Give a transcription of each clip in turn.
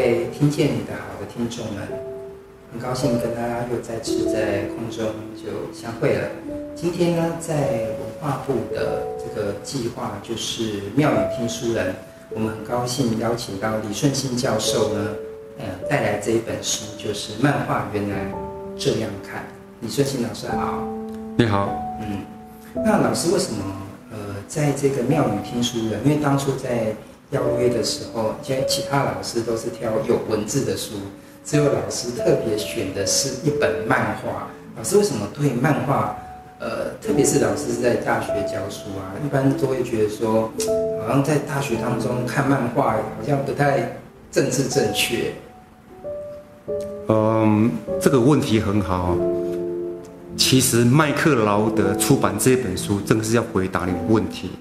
位听见你的好的听众们，很高兴跟大家又再次在空中就相会了。今天呢，在文化部的这个计划就是妙语听书人，我们很高兴邀请到李顺兴教授呢，呃，带来这一本书，就是《漫画原来这样看》。李顺兴老师好，你好，嗯，那老师为什么呃，在这个妙语听书人，因为当初在邀约的时候，因为其他老师都是挑有文字的书，只有老师特别选的是一本漫画。老师为什么对漫画，呃，特别是老师是在大学教书啊，一般都会觉得说，好像在大学当中看漫画好像不太政治正确。嗯，这个问题很好。其实麦克劳德出版这本书，正是要回答你的问题。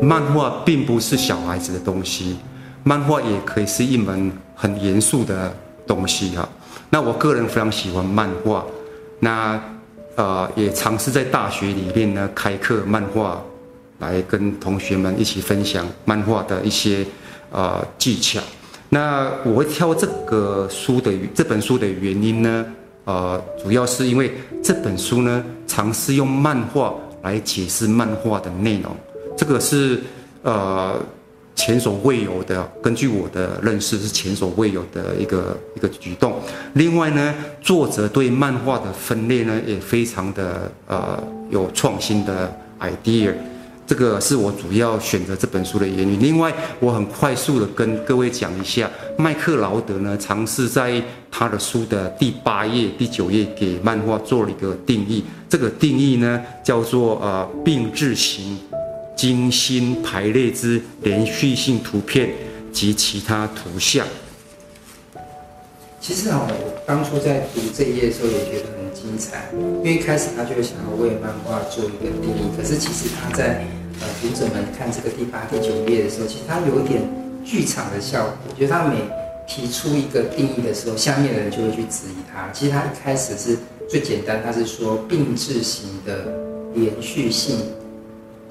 漫画并不是小孩子的东西，漫画也可以是一门很严肃的东西哈。那我个人非常喜欢漫画，那呃也尝试在大学里面呢开课漫画，来跟同学们一起分享漫画的一些呃技巧。那我会挑这个书的这本书的原因呢，呃主要是因为这本书呢尝试用漫画来解释漫画的内容。这个是呃前所未有的，根据我的认识是前所未有的一个一个举动。另外呢，作者对漫画的分类呢也非常的呃有创新的 idea，这个是我主要选择这本书的原因。另外，我很快速的跟各位讲一下，麦克劳德呢尝试在他的书的第八页、第九页给漫画做了一个定义。这个定义呢叫做呃并置型。精心排列之连续性图片及其他图像。其实啊，我当初在读这一页的时候也觉得很精彩，因为一开始他就想要为漫画做一个定义。可是其实他在呃读者们看这个第八、第九页的时候，其实他有一点剧场的效果。我觉得他每提出一个定义的时候，下面的人就会去质疑他。其实他一开始是最简单，他是说并置型的连续性。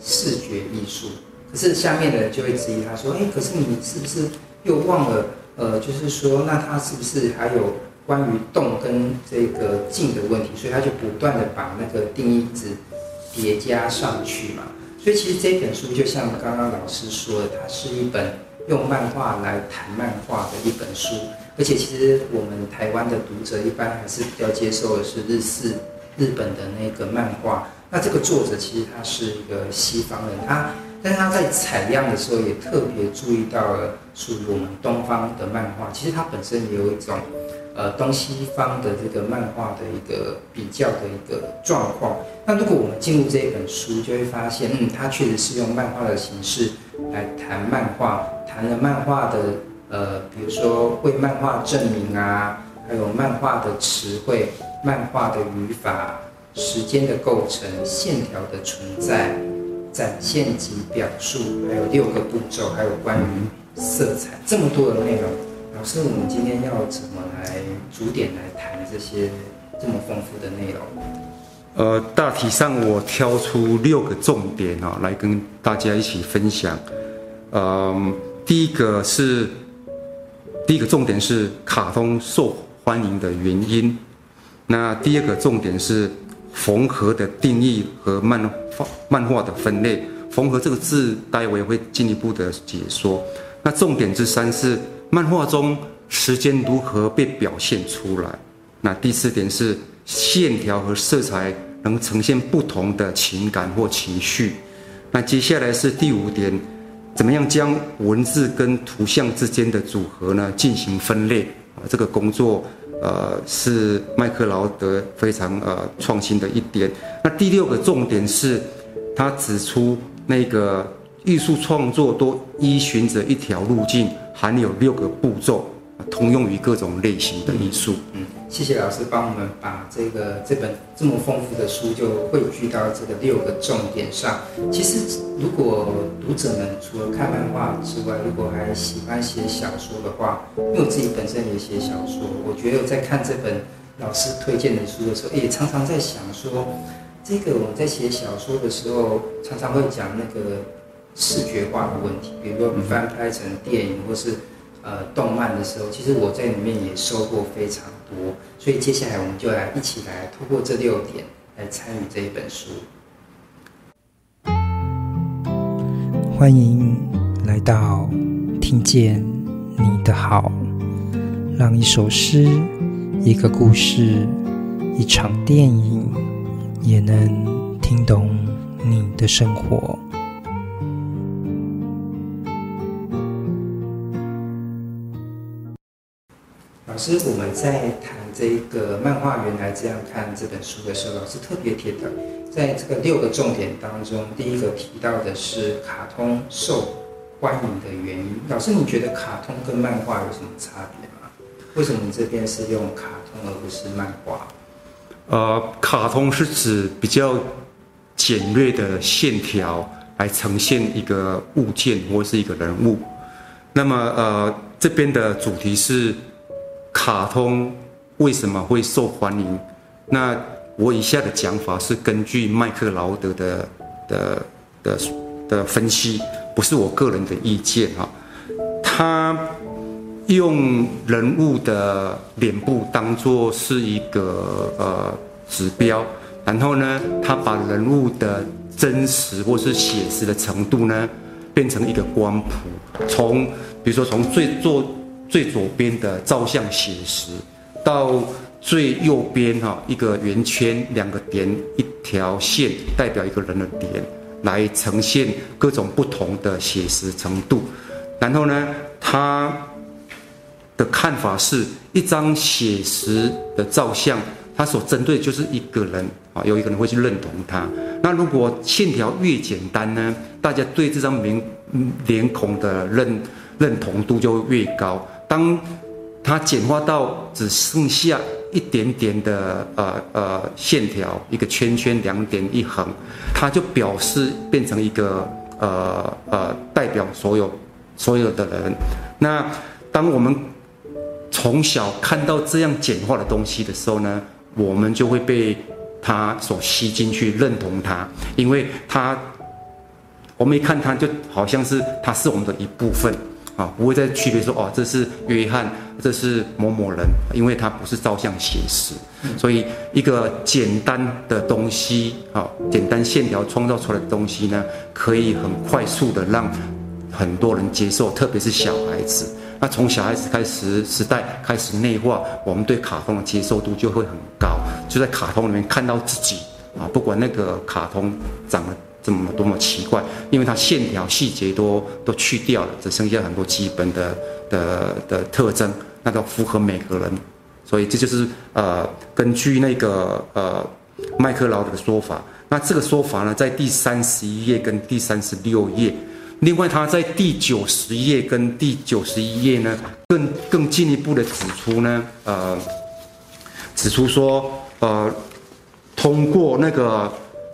视觉艺术，可是下面的人就会质疑他说：“哎，可是你是不是又忘了？呃，就是说，那他是不是还有关于动跟这个静的问题？所以他就不断的把那个定义一直叠加上去嘛。所以其实这本书就像刚刚老师说的，它是一本用漫画来谈漫画的一本书。而且其实我们台湾的读者一般还是比较接受的是日式日本的那个漫画。”那这个作者其实他是一个西方人，他但是他在采样的时候也特别注意到了属于我们东方的漫画。其实他本身也有一种，呃，东西方的这个漫画的一个比较的一个状况。那如果我们进入这一本书，就会发现，嗯，他确实是用漫画的形式来谈漫画，谈了漫画的，呃，比如说为漫画证明啊，还有漫画的词汇、漫画的语法。时间的构成、线条的存在、展现及表述，还有六个步骤，还有关于色彩这么多的内容。老师，我们今天要怎么来逐点来谈这些这么丰富的内容？呃，大体上我挑出六个重点啊，来跟大家一起分享。呃，第一个是第一个重点是卡通受欢迎的原因。那第二个重点是。缝合的定义和漫画漫画的分类，缝合这个字，待会会进一步的解说。那重点之三是漫画中时间如何被表现出来。那第四点是线条和色彩能呈现不同的情感或情绪。那接下来是第五点，怎么样将文字跟图像之间的组合呢进行分类啊？这个工作。呃，是麦克劳德非常呃创新的一点。那第六个重点是，他指出那个艺术创作都依循着一条路径，含有六个步骤。通用于各种类型的艺术。嗯，谢谢老师帮我们把这个这本这么丰富的书就汇聚到这个六个重点上。其实，如果读者们除了看漫画之外，如果还喜欢写小说的话，因为我自己本身也写小说，我觉得在看这本老师推荐的书的时候，也常常在想说，这个我在写小说的时候，常常会讲那个视觉化的问题，比如说翻拍成电影或是。呃动漫的时候，其实我在里面也收获非常多。所以接下来我们就来一起来透过这六点来参与这一本书。欢迎来到听见你的好，让一首诗、一个故事、一场电影也能听懂你的生活。师，我们在谈这个漫画原来这样看这本书的时候，老师特别提到，在这个六个重点当中，第一个提到的是卡通受欢迎的原因。老师，你觉得卡通跟漫画有什么差别吗？为什么你这边是用卡通而不是漫画？呃，卡通是指比较简略的线条来呈现一个物件或是一个人物。那么，呃，这边的主题是。卡通为什么会受欢迎？那我以下的讲法是根据麦克劳德的的的的分析，不是我个人的意见哈。他用人物的脸部当做是一个呃指标，然后呢，他把人物的真实或是写实的程度呢，变成一个光谱，从比如说从最做。最左边的照相写实，到最右边哈一个圆圈，两个点，一条线代表一个人的脸，来呈现各种不同的写实程度。然后呢，他的看法是一张写实的照相，他所针对就是一个人啊，有一个人会去认同他。那如果线条越简单呢，大家对这张脸脸孔的认认同度就会越高。当它简化到只剩下一点点的呃呃线条，一个圈圈，两点一横，它就表示变成一个呃呃代表所有所有的人。那当我们从小看到这样简化的东西的时候呢，我们就会被它所吸进去，认同它，因为它我们一看它就好像是它是我们的一部分。啊，不会再区别说哦，这是约翰，这是某某人，因为他不是照相写实，所以一个简单的东西，啊，简单线条创造出来的东西呢，可以很快速的让很多人接受，特别是小孩子。那从小孩子开始时代开始内化，我们对卡通的接受度就会很高，就在卡通里面看到自己啊，不管那个卡通长得。这么多么奇怪，因为它线条细节都都去掉了，只剩下很多基本的的的特征，那都符合每个人，所以这就是呃根据那个呃麦克劳德的说法，那这个说法呢，在第三十一页跟第三十六页，另外他在第九十页跟第九十一页呢，更更进一步的指出呢，呃指出说呃通过那个。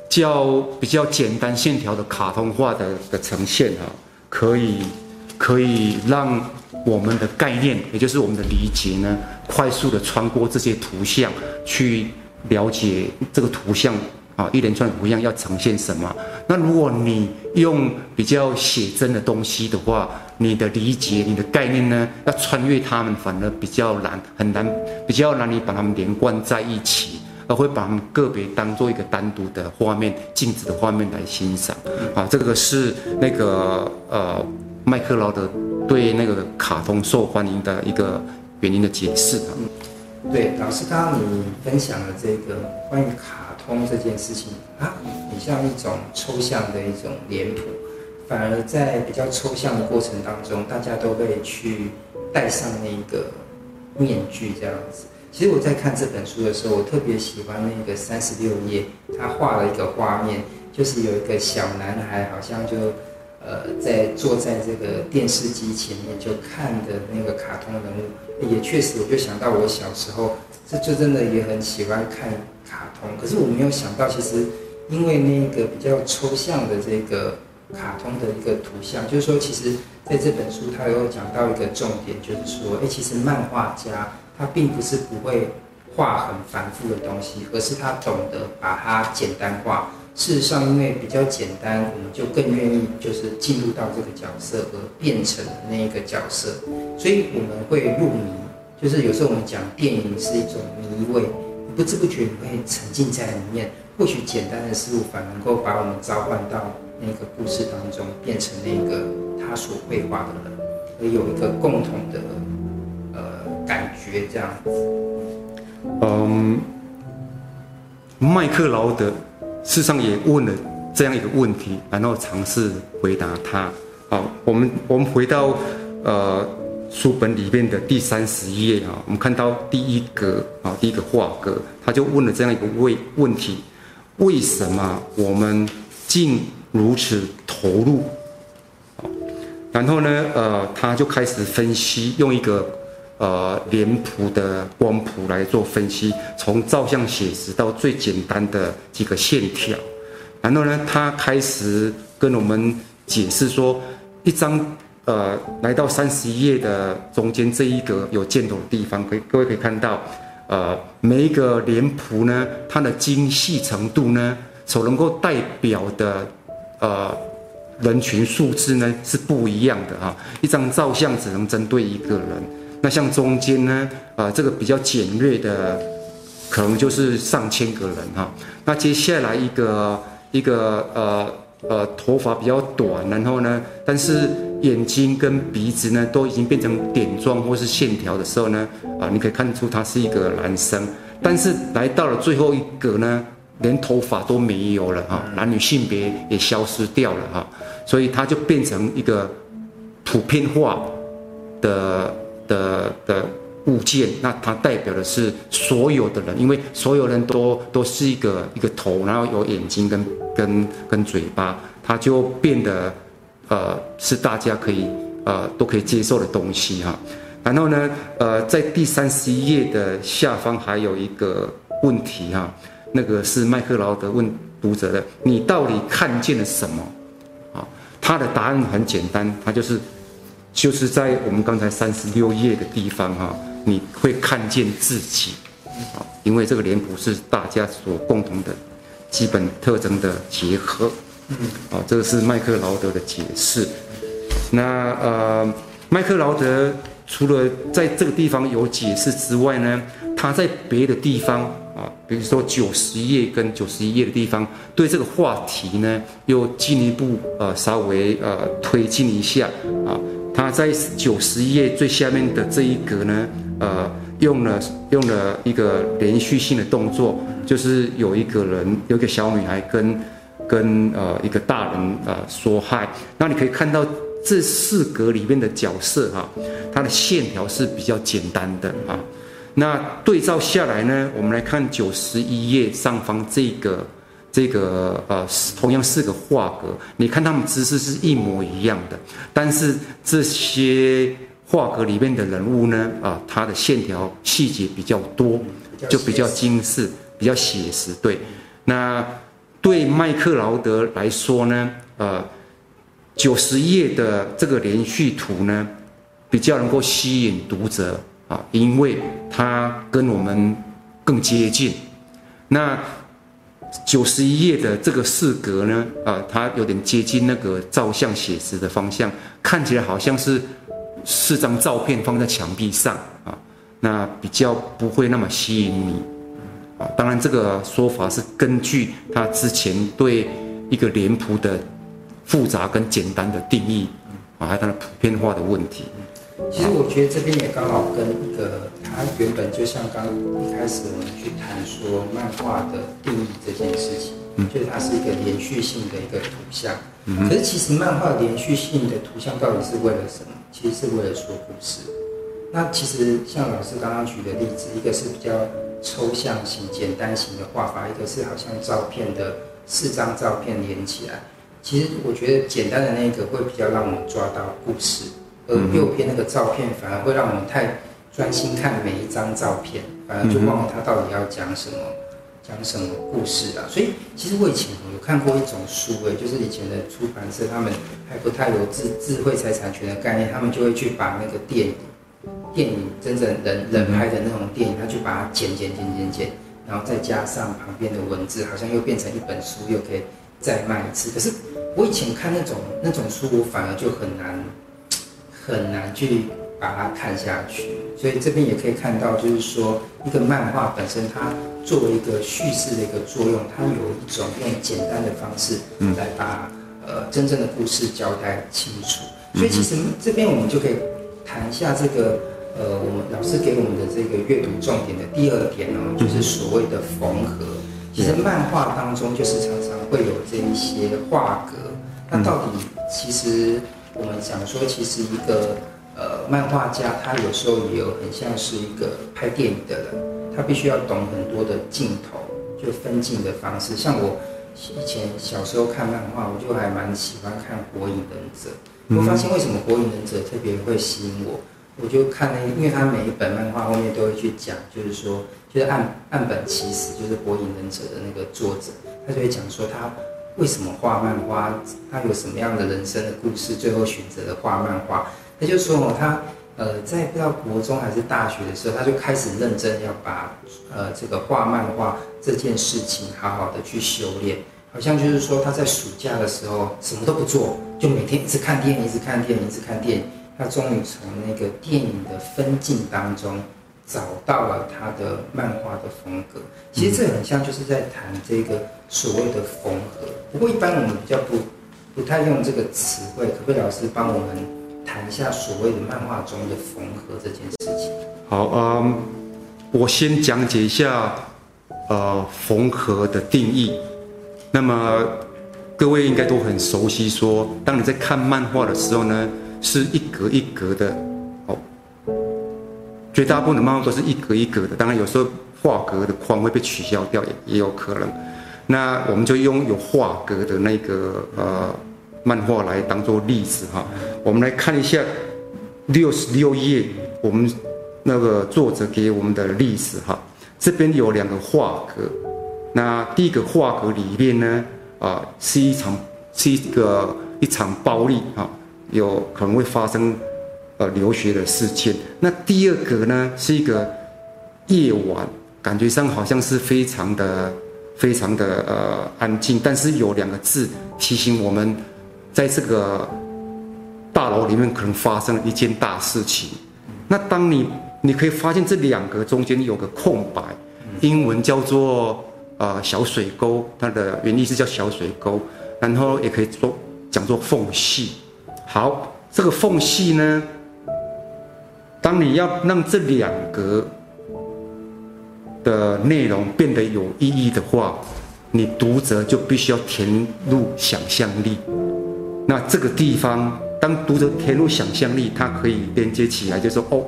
较比较简单线条的卡通化的的呈现啊，可以可以让我们的概念，也就是我们的理解呢，快速的穿过这些图像，去了解这个图像啊，一连串图像要呈现什么。那如果你用比较写真的东西的话，你的理解、你的概念呢，要穿越它们反而比较难，很难，比较难以把它们连贯在一起。而会把个别当做一个单独的画面、静止的画面来欣赏，啊，这个是那个呃麦克劳德对那个卡通受欢迎的一个原因的解释啊。对，老师，刚刚你分享了这个关于卡通这件事情啊，你像一种抽象的一种脸谱，反而在比较抽象的过程当中，大家都会去戴上那个面具这样子。其实我在看这本书的时候，我特别喜欢那个三十六页，他画了一个画面，就是有一个小男孩，好像就呃在坐在这个电视机前面就看的那个卡通人物，也确实我就想到我小时候，这就真的也很喜欢看卡通。可是我没有想到，其实因为那个比较抽象的这个卡通的一个图像，就是说，其实在这本书他有讲到一个重点，就是说，哎，其实漫画家。他并不是不会画很繁复的东西，而是他懂得把它简单化，事实上，因为比较简单，我们就更愿意就是进入到这个角色，而变成那一个角色，所以我们会入迷。就是有时候我们讲电影是一种迷味，不知不觉你会沉浸在里面。或许简单的事物反而能够把我们召唤到那个故事当中，变成那个他所绘画的人，而有一个共同的感觉这样子。嗯，麦克劳德。事实上也问了这样一个问题，然后尝试回答他。好，我们我们回到呃书本里面的第三十页啊，我们看到第一格啊，第一个画格，他就问了这样一个问问题：为什么我们竟如此投入？然后呢，呃，他就开始分析，用一个。呃，脸谱的光谱来做分析，从照相写实到最简单的几个线条，然后呢，他开始跟我们解释说，一张呃，来到三十一页的中间这一个有箭头的地方，可以各位可以看到，呃，每一个脸谱呢，它的精细程度呢，所能够代表的呃人群数字呢是不一样的哈，一张照相只能针对一个人。那像中间呢，呃，这个比较简略的，可能就是上千个人哈。那接下来一个一个呃呃头发比较短，然后呢，但是眼睛跟鼻子呢都已经变成点状或是线条的时候呢，啊、你可以看出他是一个男生。但是来到了最后一个呢，连头发都没有了哈，男女性别也消失掉了哈，所以他就变成一个普遍化的。的的物件，那它代表的是所有的人，因为所有人都都是一个一个头，然后有眼睛跟跟跟嘴巴，它就变得呃是大家可以呃都可以接受的东西哈。然后呢，呃，在第三十一页的下方还有一个问题哈，那个是麦克劳德问读者的，你到底看见了什么？啊，他的答案很简单，他就是。就是在我们刚才三十六页的地方哈，你会看见自己，啊，因为这个脸谱是大家所共同的基本特征的结合，嗯，啊，这个是麦克劳德的解释。那呃，麦克劳德除了在这个地方有解释之外呢，他在别的地方啊，比如说九十页跟九十一页的地方，对这个话题呢又进一步呃稍微呃推进一下啊。那在九十页最下面的这一格呢，呃，用了用了一个连续性的动作，就是有一个人，有一个小女孩跟跟呃一个大人呃说嗨。那你可以看到这四格里面的角色哈，它的线条是比较简单的啊。那对照下来呢，我们来看九十一页上方这个。这个呃，同样四个画格，你看他们姿势是一模一样的，但是这些画格里面的人物呢，啊、呃，他的线条细节比较多，就比较精致，比较写实。对，那对麦克劳德来说呢，呃，九十页的这个连续图呢，比较能够吸引读者啊，因为它跟我们更接近。那九十一页的这个四格呢，啊、它有点接近那个照相写实的方向，看起来好像是四张照片放在墙壁上啊，那比较不会那么吸引你啊。当然，这个说法是根据他之前对一个脸谱的复杂跟简单的定义啊，还有它的普遍化的问题。其实我觉得这边也刚好跟一个，它原本就像刚一开始我们去谈说漫画的定义这件事情，嗯，就是它是一个连续性的一个图像。嗯，可是其实漫画连续性的图像到底是为了什么？其实是为了说故事。那其实像老师刚刚举的例子，一个是比较抽象型、简单型的画法，一个是好像照片的四张照片连起来。其实我觉得简单的那个会比较让我们抓到故事。而右边那个照片反而会让我们太专心看每一张照片，反而就忘了他到底要讲什么，讲什么故事啊。所以其实我以前有看过一种书，诶，就是以前的出版社他们还不太有智智慧财产权的概念，他们就会去把那个电影，电影真正人人拍的那种电影，他去把它剪剪剪剪剪，然后再加上旁边的文字，好像又变成一本书，又可以再卖一次。可是我以前看那种那种书，我反而就很难很难去把它看下去。所以这边也可以看到，就是说一个漫画本身，它作为一个叙事的一个作用，它有一种用简单的方式来把呃真正的故事交代清楚。所以其实这边我们就可以谈一下这个。呃，我们老师给我们的这个阅读重点的第二点呢，就是所谓的缝合。其实漫画当中就是常常会有这一些画格。那到底其实我们讲说，其实一个呃漫画家，他有时候也有很像是一个拍电影的人，他必须要懂很多的镜头，就分镜的方式。像我以前小时候看漫画，我就还蛮喜欢看《火影忍者》。我发现为什么《火影忍者》特别会吸引我？我就看那，因为他每一本漫画后面都会去讲，就是说，就是岸岸本齐史，就是《火影忍者》的那个作者，他就会讲说他为什么画漫画，他有什么样的人生的故事，最后选择了画漫画。他就说，他呃在不知道国中还是大学的时候，他就开始认真要把呃这个画漫画这件事情好好的去修炼，好像就是说他在暑假的时候什么都不做，就每天一直看电影，一直看电影，一直看电影。他终于从那个电影的分镜当中找到了他的漫画的风格。其实这很像就是在谈这个所谓的缝合。不过一般我们比较不不太用这个词汇，可不可以老师帮我们谈一下所谓的漫画中的缝合这件事情？好，嗯，我先讲解一下呃缝合的定义。那么各位应该都很熟悉说，当你在看漫画的时候呢，是一格一格的，绝大部分的漫画都是一格一格的。当然，有时候画格的框会被取消掉，也也有可能。那我们就用有画格的那个呃漫画来当做例子哈。我们来看一下六十六页，我们那个作者给我们的例子哈。这边有两个画格，那第一个画格里面呢，啊，是一场是一个一场暴力哈。有可能会发生，呃，留学的事件。那第二个呢，是一个夜晚，感觉上好像是非常的、非常的呃安静，但是有两个字提醒我们，在这个大楼里面可能发生了一件大事情。那当你你可以发现这两个中间有个空白，英文叫做呃小水沟，它的原意是叫小水沟，然后也可以说讲做缝隙。好，这个缝隙呢，当你要让这两格的内容变得有意义的话，你读者就必须要填入想象力。那这个地方，当读者填入想象力，它可以连接起来，就说哦，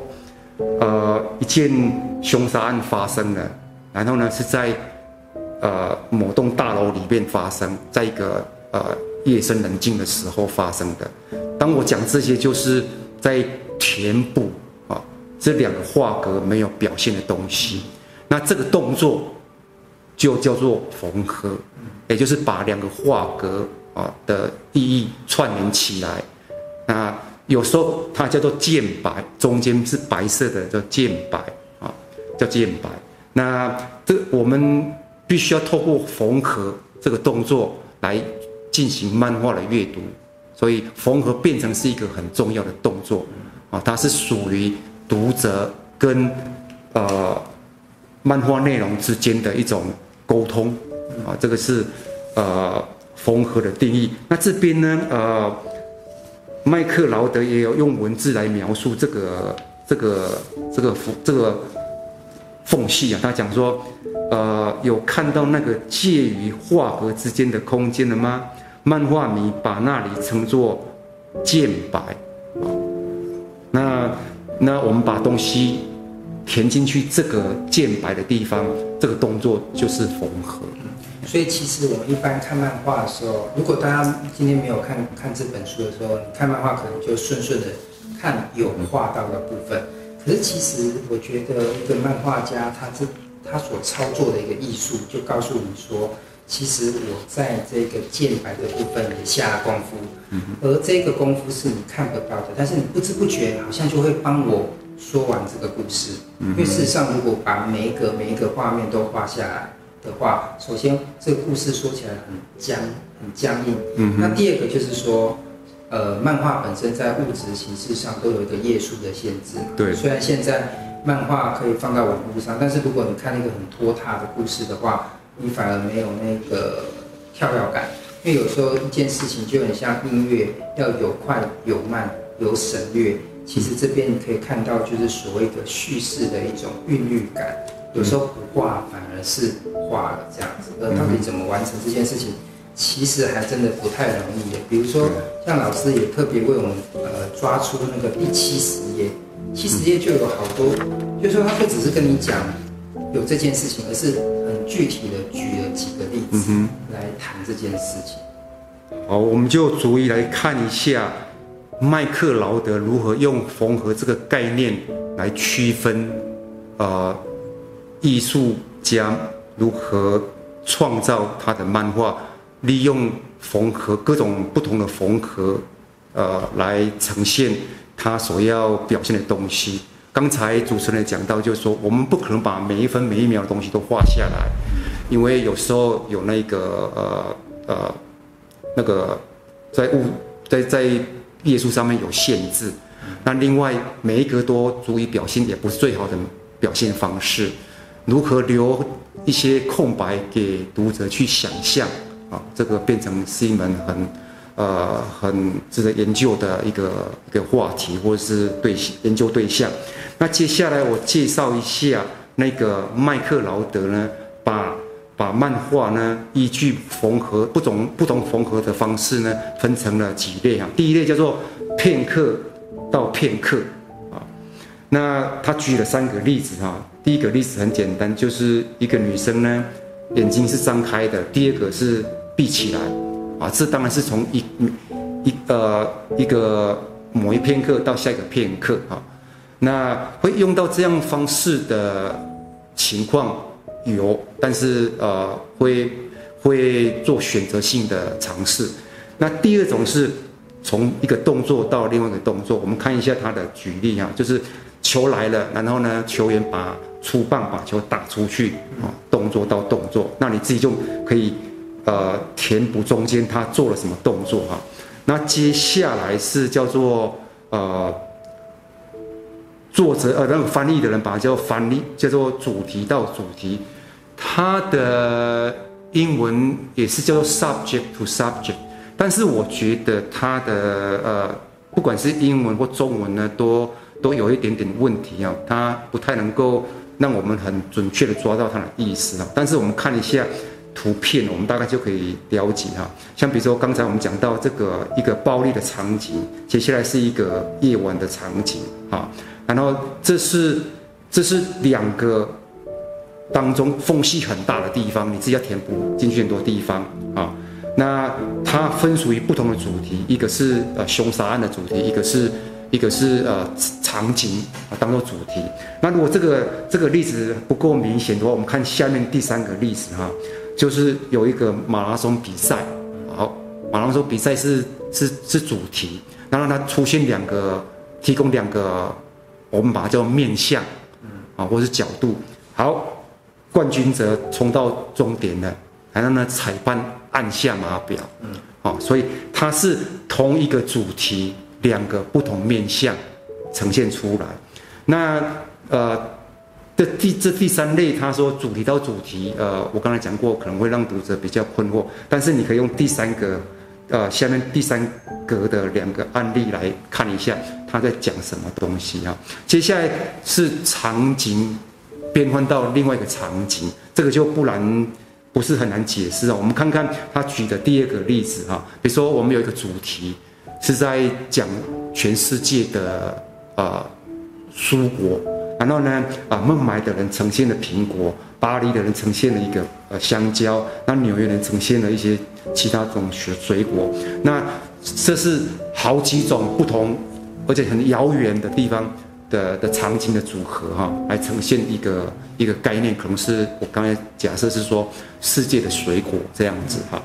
呃，一件凶杀案发生了，然后呢是在呃某栋大楼里面发生，在一个呃夜深人静的时候发生的。当我讲这些，就是在填补这两个画格没有表现的东西。那这个动作就叫做缝合，也就是把两个画格啊的意义串联起来。那有时候它叫做渐白，中间是白色的叫渐白啊，叫渐白。那这我们必须要透过缝合这个动作来进行漫画的阅读。所以缝合变成是一个很重要的动作，啊，它是属于读者跟呃漫画内容之间的一种沟通，啊，这个是呃缝合的定义。那这边呢，呃，麦克劳德也有用文字来描述这个这个这个缝这个缝隙啊，他讲说，呃，有看到那个介于画格之间的空间了吗？漫画迷把那里称作剑白，啊，那那我们把东西填进去这个渐白的地方，这个动作就是缝合。所以其实我们一般看漫画的时候，如果大家今天没有看看这本书的时候，你看漫画可能就顺顺的看有画到的部分。可是其实我觉得一个漫画家他这他所操作的一个艺术，就告诉你说。其实我在这个渐白的部分也下了功夫，而这个功夫是你看不到的，但是你不知不觉好像就会帮我说完这个故事。因为事实上，如果把每一个每一个画面都画下来的话，首先这个故事说起来很僵、很僵硬。嗯。那第二个就是说，呃，漫画本身在物质形式上都有一个页数的限制。对。虽然现在漫画可以放到网络上，但是如果你看一个很拖沓的故事的话，你反而没有那个跳跃感。因为有时候一件事情就很像音乐，要有快有慢，有省略。其实这边你可以看到，就是所谓的叙事的一种韵律感。有时候不画反而是画了这样子，而到底怎么完成这件事情，其实还真的不太容易。比如说，像老师也特别为我们呃抓出那个第七十页，七十页就有好多，就是说他不只是跟你讲有这件事情，而是很具体的举了几个例子嗯来谈这件事情。好，我们就逐一来看一下。麦克劳德如何用缝合这个概念来区分，呃，艺术家如何创造他的漫画，利用缝合各种不同的缝合，呃，来呈现他所要表现的东西。刚才主持人讲到，就是说我们不可能把每一分每一秒的东西都画下来，因为有时候有那个呃呃那个在物在在。页数上面有限制，那另外每一格都足以表现，也不是最好的表现方式。如何留一些空白给读者去想象啊？这个变成是一门很呃很值得研究的一个一个话题，或者是对研究对象。那接下来我介绍一下那个麦克劳德呢，把。把漫画呢，依据缝合不同不同缝合的方式呢，分成了几类啊。第一类叫做片刻到片刻啊。那他举了三个例子哈。第一个例子很简单，就是一个女生呢，眼睛是张开的；第二个是闭起来啊。这当然是从一一呃一个某一片刻到下一个片刻啊。那会用到这样方式的情况。有，但是呃，会会做选择性的尝试。那第二种是从一个动作到另外一个动作，我们看一下他的举例啊，就是球来了，然后呢，球员把出棒把球打出去啊，动作到动作，那你自己就可以呃填补中间他做了什么动作哈。那接下来是叫做呃。作者呃，那个翻译的人把它叫翻译，叫做主题到主题，它的英文也是叫做 subject to subject，但是我觉得它的呃，不管是英文或中文呢，都都有一点点问题啊，它不太能够让我们很准确的抓到它的意思啊。但是我们看一下图片，我们大概就可以了解哈。像比如说刚才我们讲到这个一个暴力的场景，接下来是一个夜晚的场景啊。然后这是这是两个当中缝隙很大的地方，你自己要填补进去很多地方啊。那它分属于不同的主题，一个是呃凶杀案的主题，一个是一个是呃场景啊当做主题。那如果这个这个例子不够明显的话，我们看下面第三个例子哈，就是有一个马拉松比赛，好，马拉松比赛是是是主题，然后它出现两个，提供两个。我们把它叫面向，啊，或者是角度。好，冠军者冲到终点了，然后呢，裁判按下码表，嗯，好，所以它是同一个主题，两个不同面向呈现出来。那呃，这第这第三类，他说主题到主题，呃，我刚才讲过，可能会让读者比较困惑，但是你可以用第三个。呃，下面第三格的两个案例来看一下，他在讲什么东西啊？接下来是场景变换到另外一个场景，这个就不难，不是很难解释啊。我们看看他举的第二个例子哈，比如说我们有一个主题是在讲全世界的呃蔬果，然后呢啊孟买的人呈现了苹果，巴黎的人呈现了一个呃香蕉，那纽约人呈现了一些。其他种水水果，那这是好几种不同，而且很遥远的地方的的场景的组合哈，来呈现一个一个概念，可能是我刚才假设是说世界的水果这样子哈。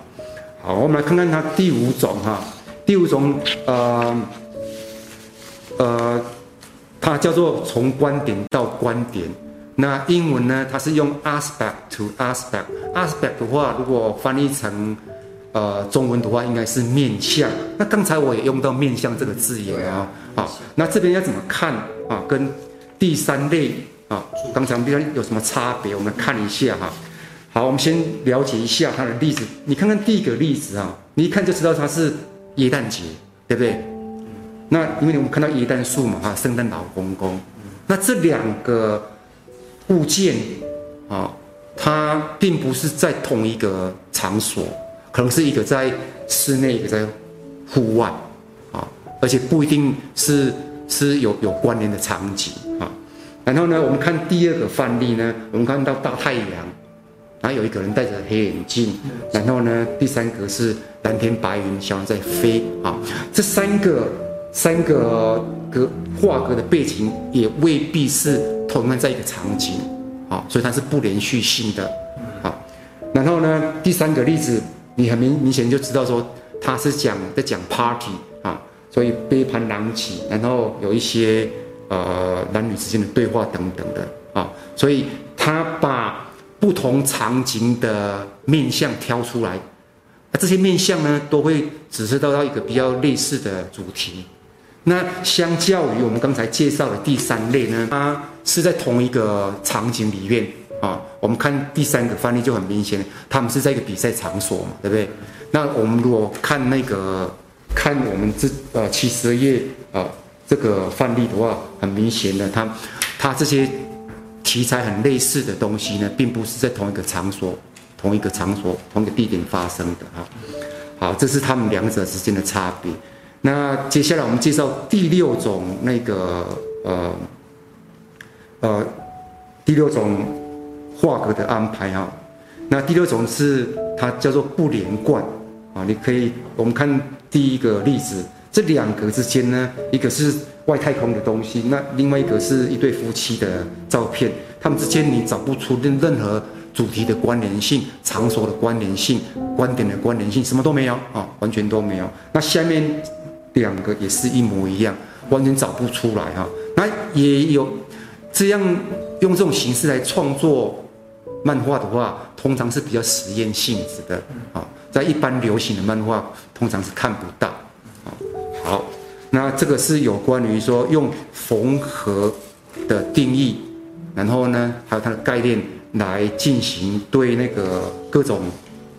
好，我们来看看它第五种哈，第五种呃呃，它叫做从观点到观点。那英文呢，它是用 aspect to aspect。aspect 的话，如果翻译成呃中文的话，应该是面向。那刚才我也用到面向这个字眼啊。好，那这边要怎么看啊？跟第三类啊，刚才比较有什么差别？我们看一下哈。好，我们先了解一下它的例子。你看看第一个例子啊，你一看就知道它是耶诞节，对不对？那因为我们看到耶诞树嘛，哈，圣诞老公公。那这两个。物件，啊，它并不是在同一个场所，可能是一个在室内，一个在户外，啊，而且不一定是是有有关联的场景，啊。然后呢，我们看第二个范例呢，我们看到大太阳，然后有一个人戴着黑眼镜，然后呢，第三个是蓝天白云，小人在飞，啊，这三个三个格画格的背景也未必是。同样在一个场景，啊，所以它是不连续性的，啊，然后呢，第三个例子，你很明明显就知道说，他是讲在讲 party 啊，所以杯盘狼藉，然后有一些呃男女之间的对话等等的啊，所以他把不同场景的面相挑出来，那这些面相呢，都会指示到到一个比较类似的主题。那相较于我们刚才介绍的第三类呢，它是在同一个场景里面啊。我们看第三个范例就很明显，他们是在一个比赛场所嘛，对不对？那我们如果看那个看我们这呃七十二页啊这个范例的话，很明显的，它它这些题材很类似的东西呢，并不是在同一个场所、同一个场所、同一个地点发生的哈。好，这是他们两者之间的差别。那接下来我们介绍第六种那个呃呃第六种画格的安排哈。那第六种是它叫做不连贯啊。你可以我们看第一个例子，这两格之间呢，一个是外太空的东西，那另外一个是一对夫妻的照片，他们之间你找不出任任何主题的关联性、场所的关联性、观点的关联性，什么都没有啊，完全都没有。那下面。两个也是一模一样，完全找不出来哈。那也有这样用这种形式来创作漫画的话，通常是比较实验性质的啊，在一般流行的漫画通常是看不到啊。好，那这个是有关于说用缝合的定义，然后呢，还有它的概念来进行对那个各种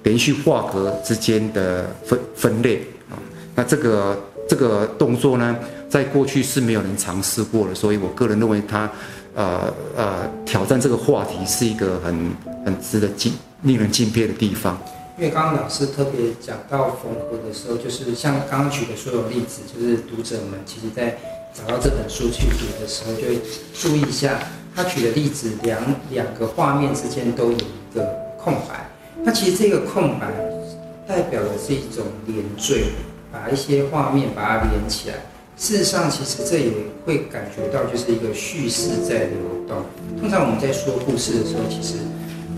连续画格之间的分分类啊。那这个。这个动作呢，在过去是没有人尝试过的，所以我个人认为他，呃呃，挑战这个话题是一个很很值得敬、令人敬佩的地方。因为刚刚老师特别讲到缝合的时候，就是像刚刚举的所有例子，就是读者们其实在找到这本书去读的时候，就会注意一下他举的例子，两两个画面之间都有一个空白，那其实这个空白代表的是一种连缀。把一些画面把它连起来，事实上，其实这也会感觉到就是一个叙事在流动。通常我们在说故事的时候，其实，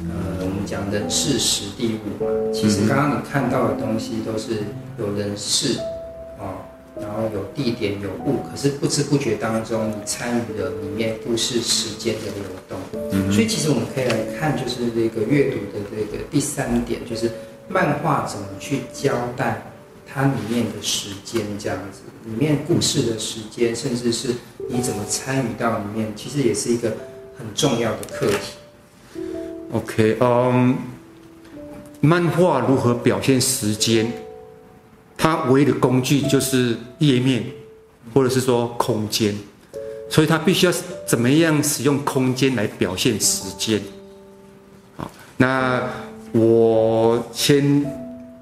呃，我们讲人事时地物嘛，其实刚刚你看到的东西都是有人事，哦，然后有地点有物，可是不知不觉当中，你参与了里面故事时间的流动。所以其实我们可以来看，就是这个阅读的这个第三点，就是漫画怎么去交代。它里面的时间这样子，里面故事的时间，甚至是你怎么参与到里面，其实也是一个很重要的课题。OK，嗯、漫画如何表现时间？它唯一的工具就是页面，或者是说空间，所以它必须要怎么样使用空间来表现时间？好，那我先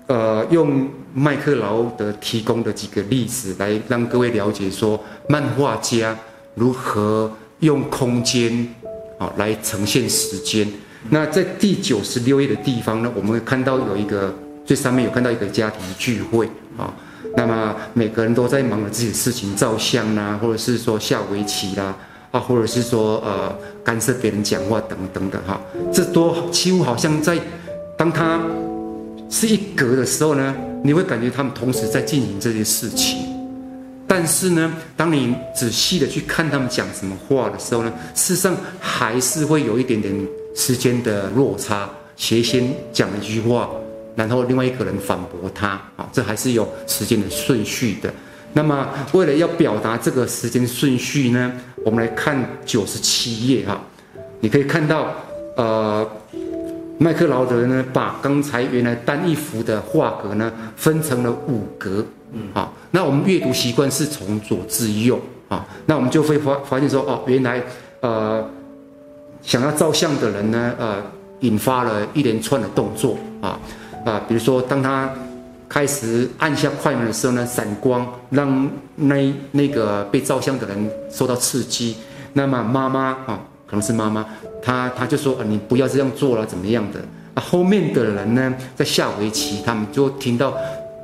呃用。麦克劳德提供的几个例子，来让各位了解说，漫画家如何用空间啊来呈现时间。那在第九十六页的地方呢，我们会看到有一个最上面有看到一个家庭聚会啊，那么每个人都在忙着自己的事情，照相啦，或者是说下围棋啦，啊，或者是说呃干涉别人讲话等等的哈，这都几乎好像在当他。是一格的时候呢，你会感觉他们同时在进行这些事情，但是呢，当你仔细的去看他们讲什么话的时候呢，事实上还是会有一点点时间的落差。谁先讲一句话，然后另外一个人反驳他，啊，这还是有时间的顺序的。那么，为了要表达这个时间顺序呢，我们来看九十七页哈，你可以看到，呃，麦克劳德呢，把刚才原来单一幅的画格呢，分成了五格，嗯，好，那我们阅读习惯是从左至右，啊，那我们就会发发现说，哦，原来，呃，想要照相的人呢，呃，引发了一连串的动作，啊，啊，比如说当他。开始按下快门的时候呢，闪光让那那个被照相的人受到刺激。那么妈妈啊，可能是妈妈，她她就说啊，你不要这样做了，怎么样的？那后面的人呢，在下围棋，他们就听到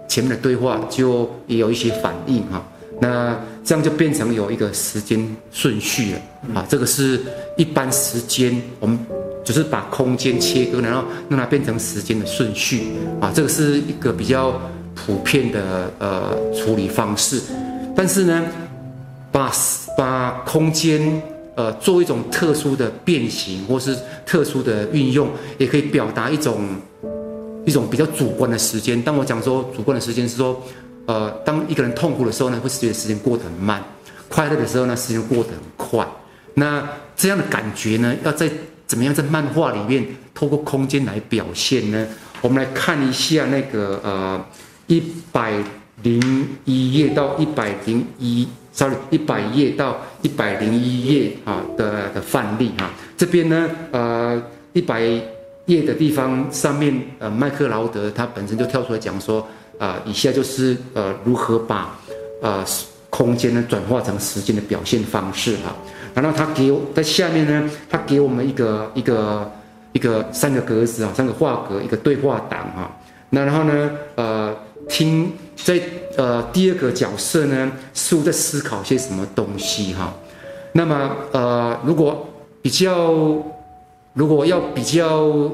前面的对话，就也有一些反应哈。那这样就变成有一个时间顺序了啊。这个是一般时间我们。就是把空间切割，然后让它变成时间的顺序啊，这个是一个比较普遍的呃处理方式。但是呢，把把空间呃做一种特殊的变形，或是特殊的运用，也可以表达一种一种比较主观的时间。当我讲说主观的时间是说，呃，当一个人痛苦的时候呢，会觉得时间过得很慢；快乐的时候呢，时间过得很快。那这样的感觉呢，要在怎么样在漫画里面透过空间来表现呢？我们来看一下那个呃一百零一页到一百零一，sorry 一百页到一百零一页啊的的范例哈。这边呢呃一百页的地方上面呃麦克劳德他本身就跳出来讲说啊、呃、以下就是呃如何把呃空间呢转化成时间的表现方式哈。然后他给我在下面呢，他给我们一个一个一个三个格子啊，三个画格，一个对话档啊。那然后呢，呃，听在呃第二个角色呢，似乎在思考些什么东西哈。那么呃，如果比较如果要比较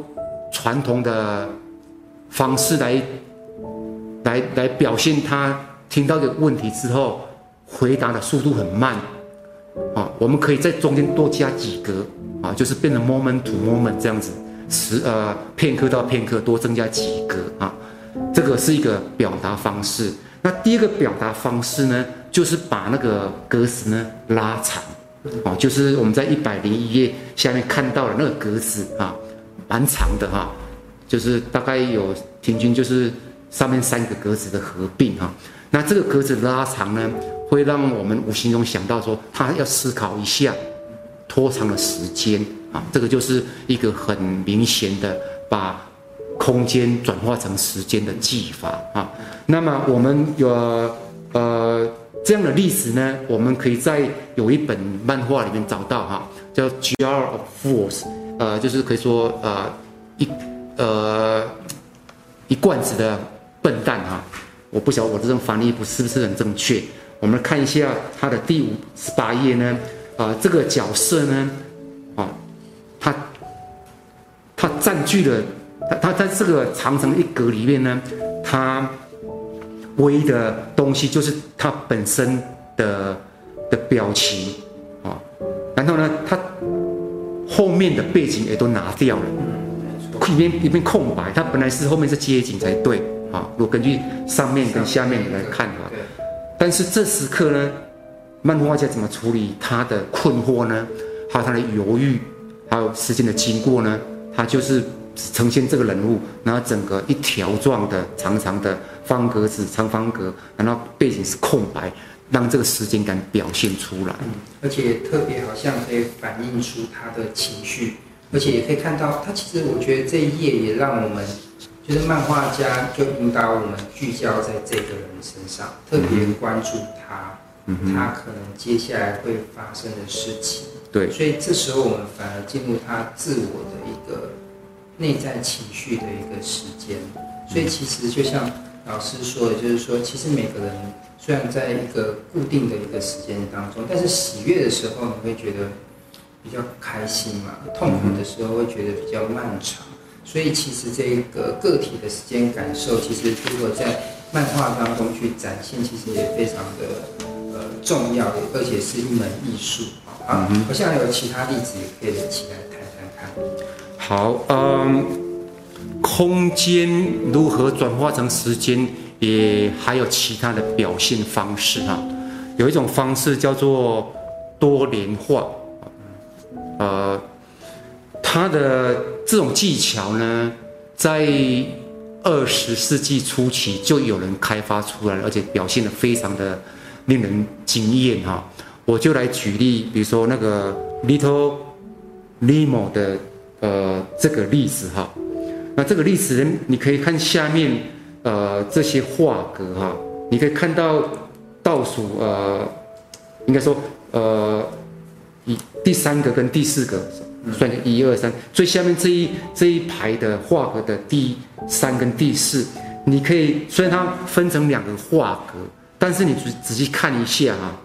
传统的方式来来来表现他听到的问题之后，回答的速度很慢。啊，我们可以在中间多加几格啊，就是变成 moment to moment 这样子，时呃片刻到片刻多增加几格啊，这个是一个表达方式。那第二个表达方式呢，就是把那个格子呢拉长，啊，就是我们在一百零一页下面看到的那个格子啊，蛮长的哈，就是大概有平均就是上面三个格子的合并哈。那这个格子拉长呢，会让我们无形中想到说，他要思考一下，拖长了时间啊，这个就是一个很明显的把空间转化成时间的技法啊。那么我们有呃这样的例子呢，我们可以在有一本漫画里面找到哈，叫《Jar of Fools》，呃，就是可以说呃一呃一罐子的笨蛋哈。我不晓得我这种翻译不是不是很正确。我们看一下它的第五十八页呢，啊、这个角色呢，啊、他他占据了他他在这个长城一格里面呢，他唯一的东西就是他本身的的表情啊、哦，然后呢，他后面的背景也都拿掉了，一片一片空白，他本来是后面是街景才对。啊，如果根据上面跟下面来看的话，但是这时刻呢，漫画家怎么处理他的困惑呢？还有他的犹豫，还有时间的经过呢？他就是呈现这个人物，然后整个一条状的长长的方格子、长方格，然后背景是空白，让这个时间感表现出来。而且特别好像可以反映出他的情绪，而且也可以看到他其实我觉得这一页也让我们。就是漫画家就引导我们聚焦在这个人身上，特别关注他，他可能接下来会发生的事情。对，所以这时候我们反而进入他自我的一个内在情绪的一个时间。所以其实就像老师说的，就是说，其实每个人虽然在一个固定的一个时间当中，但是喜悦的时候你会觉得比较开心嘛，痛苦的时候会觉得比较漫长。所以其实这个个体的时间感受，其实如果在漫画当中去展现，其实也非常的呃重要的，而且是一门艺术。好，嗯、我现在有其他例子也可以一起来谈谈看。好，嗯，空间如何转化成时间，也还有其他的表现方式哈。有一种方式叫做多连画，呃，它的这种技巧呢，在二十世纪初期就有人开发出来，而且表现得非常的令人惊艳哈。我就来举例，比如说那个 Little Nemo 的呃这个例子哈。那这个例子，你可以看下面呃这些画格哈，你可以看到。倒数呃，应该说呃，一第三个跟第四个算一二三，最下面这一这一排的画格的第三跟第四，你可以虽然它分成两个画格，但是你仔仔细看一下哈，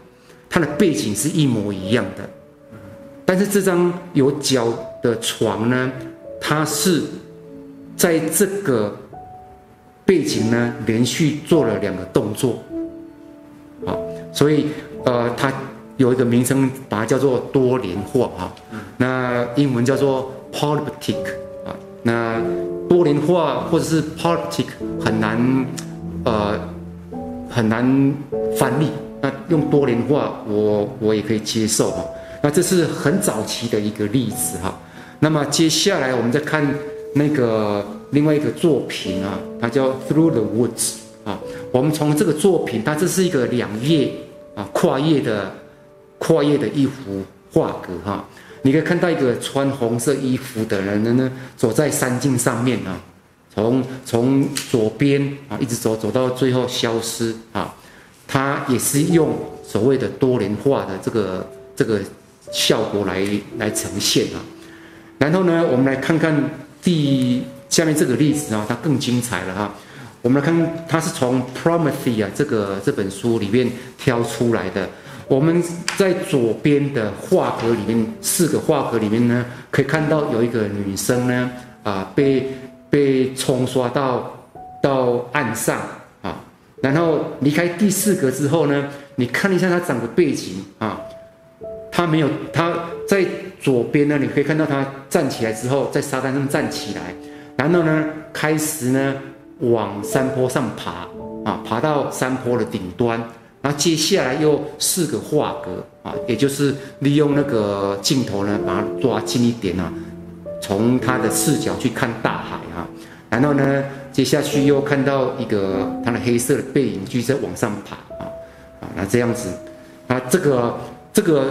它的背景是一模一样的，但是这张有角的床呢，它是在这个背景呢连续做了两个动作。啊所以，呃，它有一个名称，把它叫做多连画哈。那英文叫做 polyptych 啊。那多连画或者是 polyptych 很难，呃，很难翻译。那用多连画，我我也可以接受哈。那这是很早期的一个例子哈。那么接下来我们再看那个另外一个作品啊，它叫 Through the Woods 啊。我们从这个作品，它这是一个两页。啊，跨页的跨页的一幅画格哈，你可以看到一个穿红色衣服的人呢，走在山径上面啊，从从左边啊一直走走到最后消失啊，他也是用所谓的多连画的这个这个效果来来呈现啊。然后呢，我们来看看第下面这个例子啊，它更精彩了哈。我们来看，它是从《Promethe》啊这个这本书里面挑出来的。我们在左边的画格里面，四个画格里面呢，可以看到有一个女生呢，啊，被被冲刷到到岸上啊。然后离开第四格之后呢，你看一下她整个背景啊，她没有，她在左边呢，你可以看到他站起来之后，在沙滩上站起来，然后呢，开始呢。往山坡上爬啊，爬到山坡的顶端，然后接下来又四个画格啊，也就是利用那个镜头呢，把它抓近一点啊，从他的视角去看大海啊，然后呢，接下去又看到一个他的黑色的背影，继续在往上爬啊啊，那这样子，啊，这个这个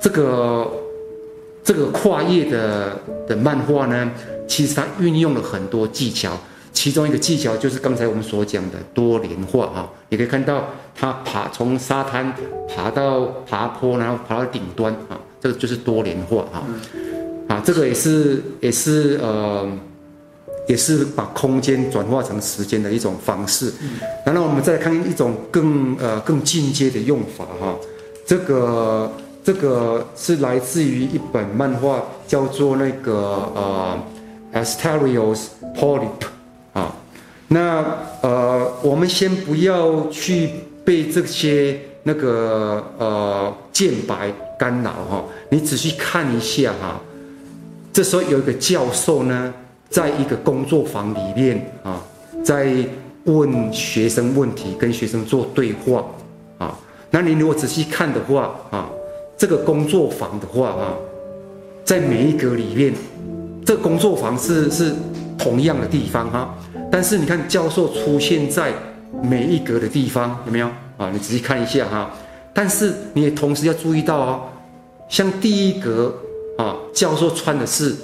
这个这个跨页的的漫画呢，其实它运用了很多技巧。其中一个技巧就是刚才我们所讲的多连画哈，你可以看到它爬从沙滩爬到爬坡，然后爬到顶端啊，这个就是多连画哈，啊，这个也是也是呃，也是把空间转化成时间的一种方式。然后我们再看一种更呃更进阶的用法哈，这个这个是来自于一本漫画，叫做那个呃 Asterios Polyp。啊，那呃，我们先不要去被这些那个呃键盘干扰哈，你仔细看一下哈。这时候有一个教授呢，在一个工作坊里面啊，在问学生问题，跟学生做对话啊。那你如果仔细看的话啊，这个工作坊的话啊，在每一格里面，这个工作坊是是同样的地方哈。但是你看，教授出现在每一格的地方，有没有啊？你仔细看一下哈。但是你也同时要注意到哦，像第一格啊，教授穿的是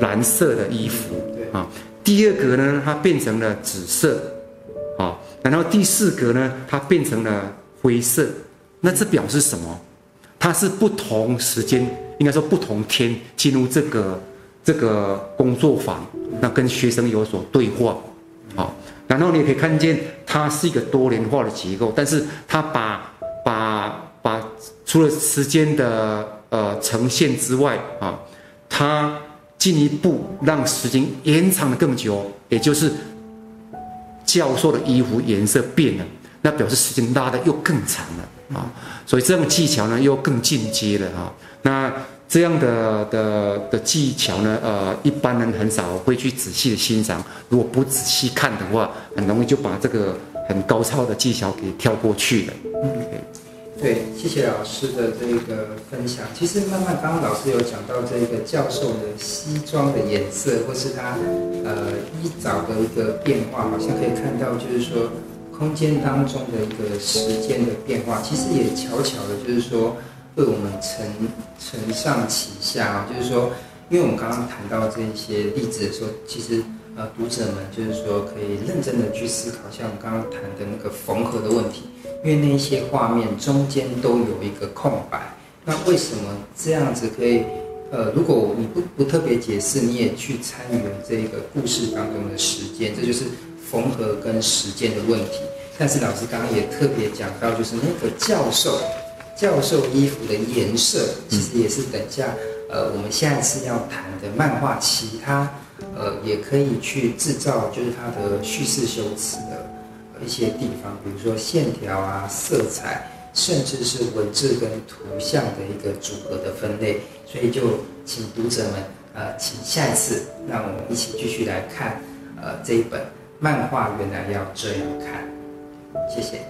蓝色的衣服啊。第二格呢，它变成了紫色啊。然后第四格呢，它变成了灰色。那这表示什么？它是不同时间，应该说不同天进入这个。这个工作坊，那跟学生有所对话，好，然后你也可以看见它是一个多元化的结构，但是它把把把除了时间的呃呈现之外啊，它进一步让时间延长的更久，也就是教授的衣服颜色变了，那表示时间拉的又更长了。啊，所以这种技巧呢又更进阶了哈。那这样的的的技巧呢，呃，一般人很少会去仔细的欣赏。如果不仔细看的话，很容易就把这个很高超的技巧给跳过去了。嗯，对，谢谢老师的这个分享。其实慢慢刚刚老师有讲到这个教授的西装的颜色，或是他呃衣着的一个变化，好像可以看到，就是说。空间当中的一个时间的变化，其实也巧巧的，就是说为我们承承上启下啊。就是说，因为我们刚刚谈到这些例子的时候，其实呃读者们就是说可以认真的去思考，像我们刚刚谈的那个缝合的问题，因为那些画面中间都有一个空白，那为什么这样子可以？呃，如果你不不特别解释，你也去参与了这个故事当中的时间，这就是。缝合跟时间的问题，但是老师刚刚也特别讲到，就是那个教授教授衣服的颜色，其实也是等下呃我们下一次要谈的漫画其他呃也可以去制造，就是它的叙事修辞的一些地方，比如说线条啊、色彩，甚至是文字跟图像的一个组合的分类。所以就请读者们呃，请下一次让我们一起继续来看呃这一本。漫画原来要这样看，谢谢。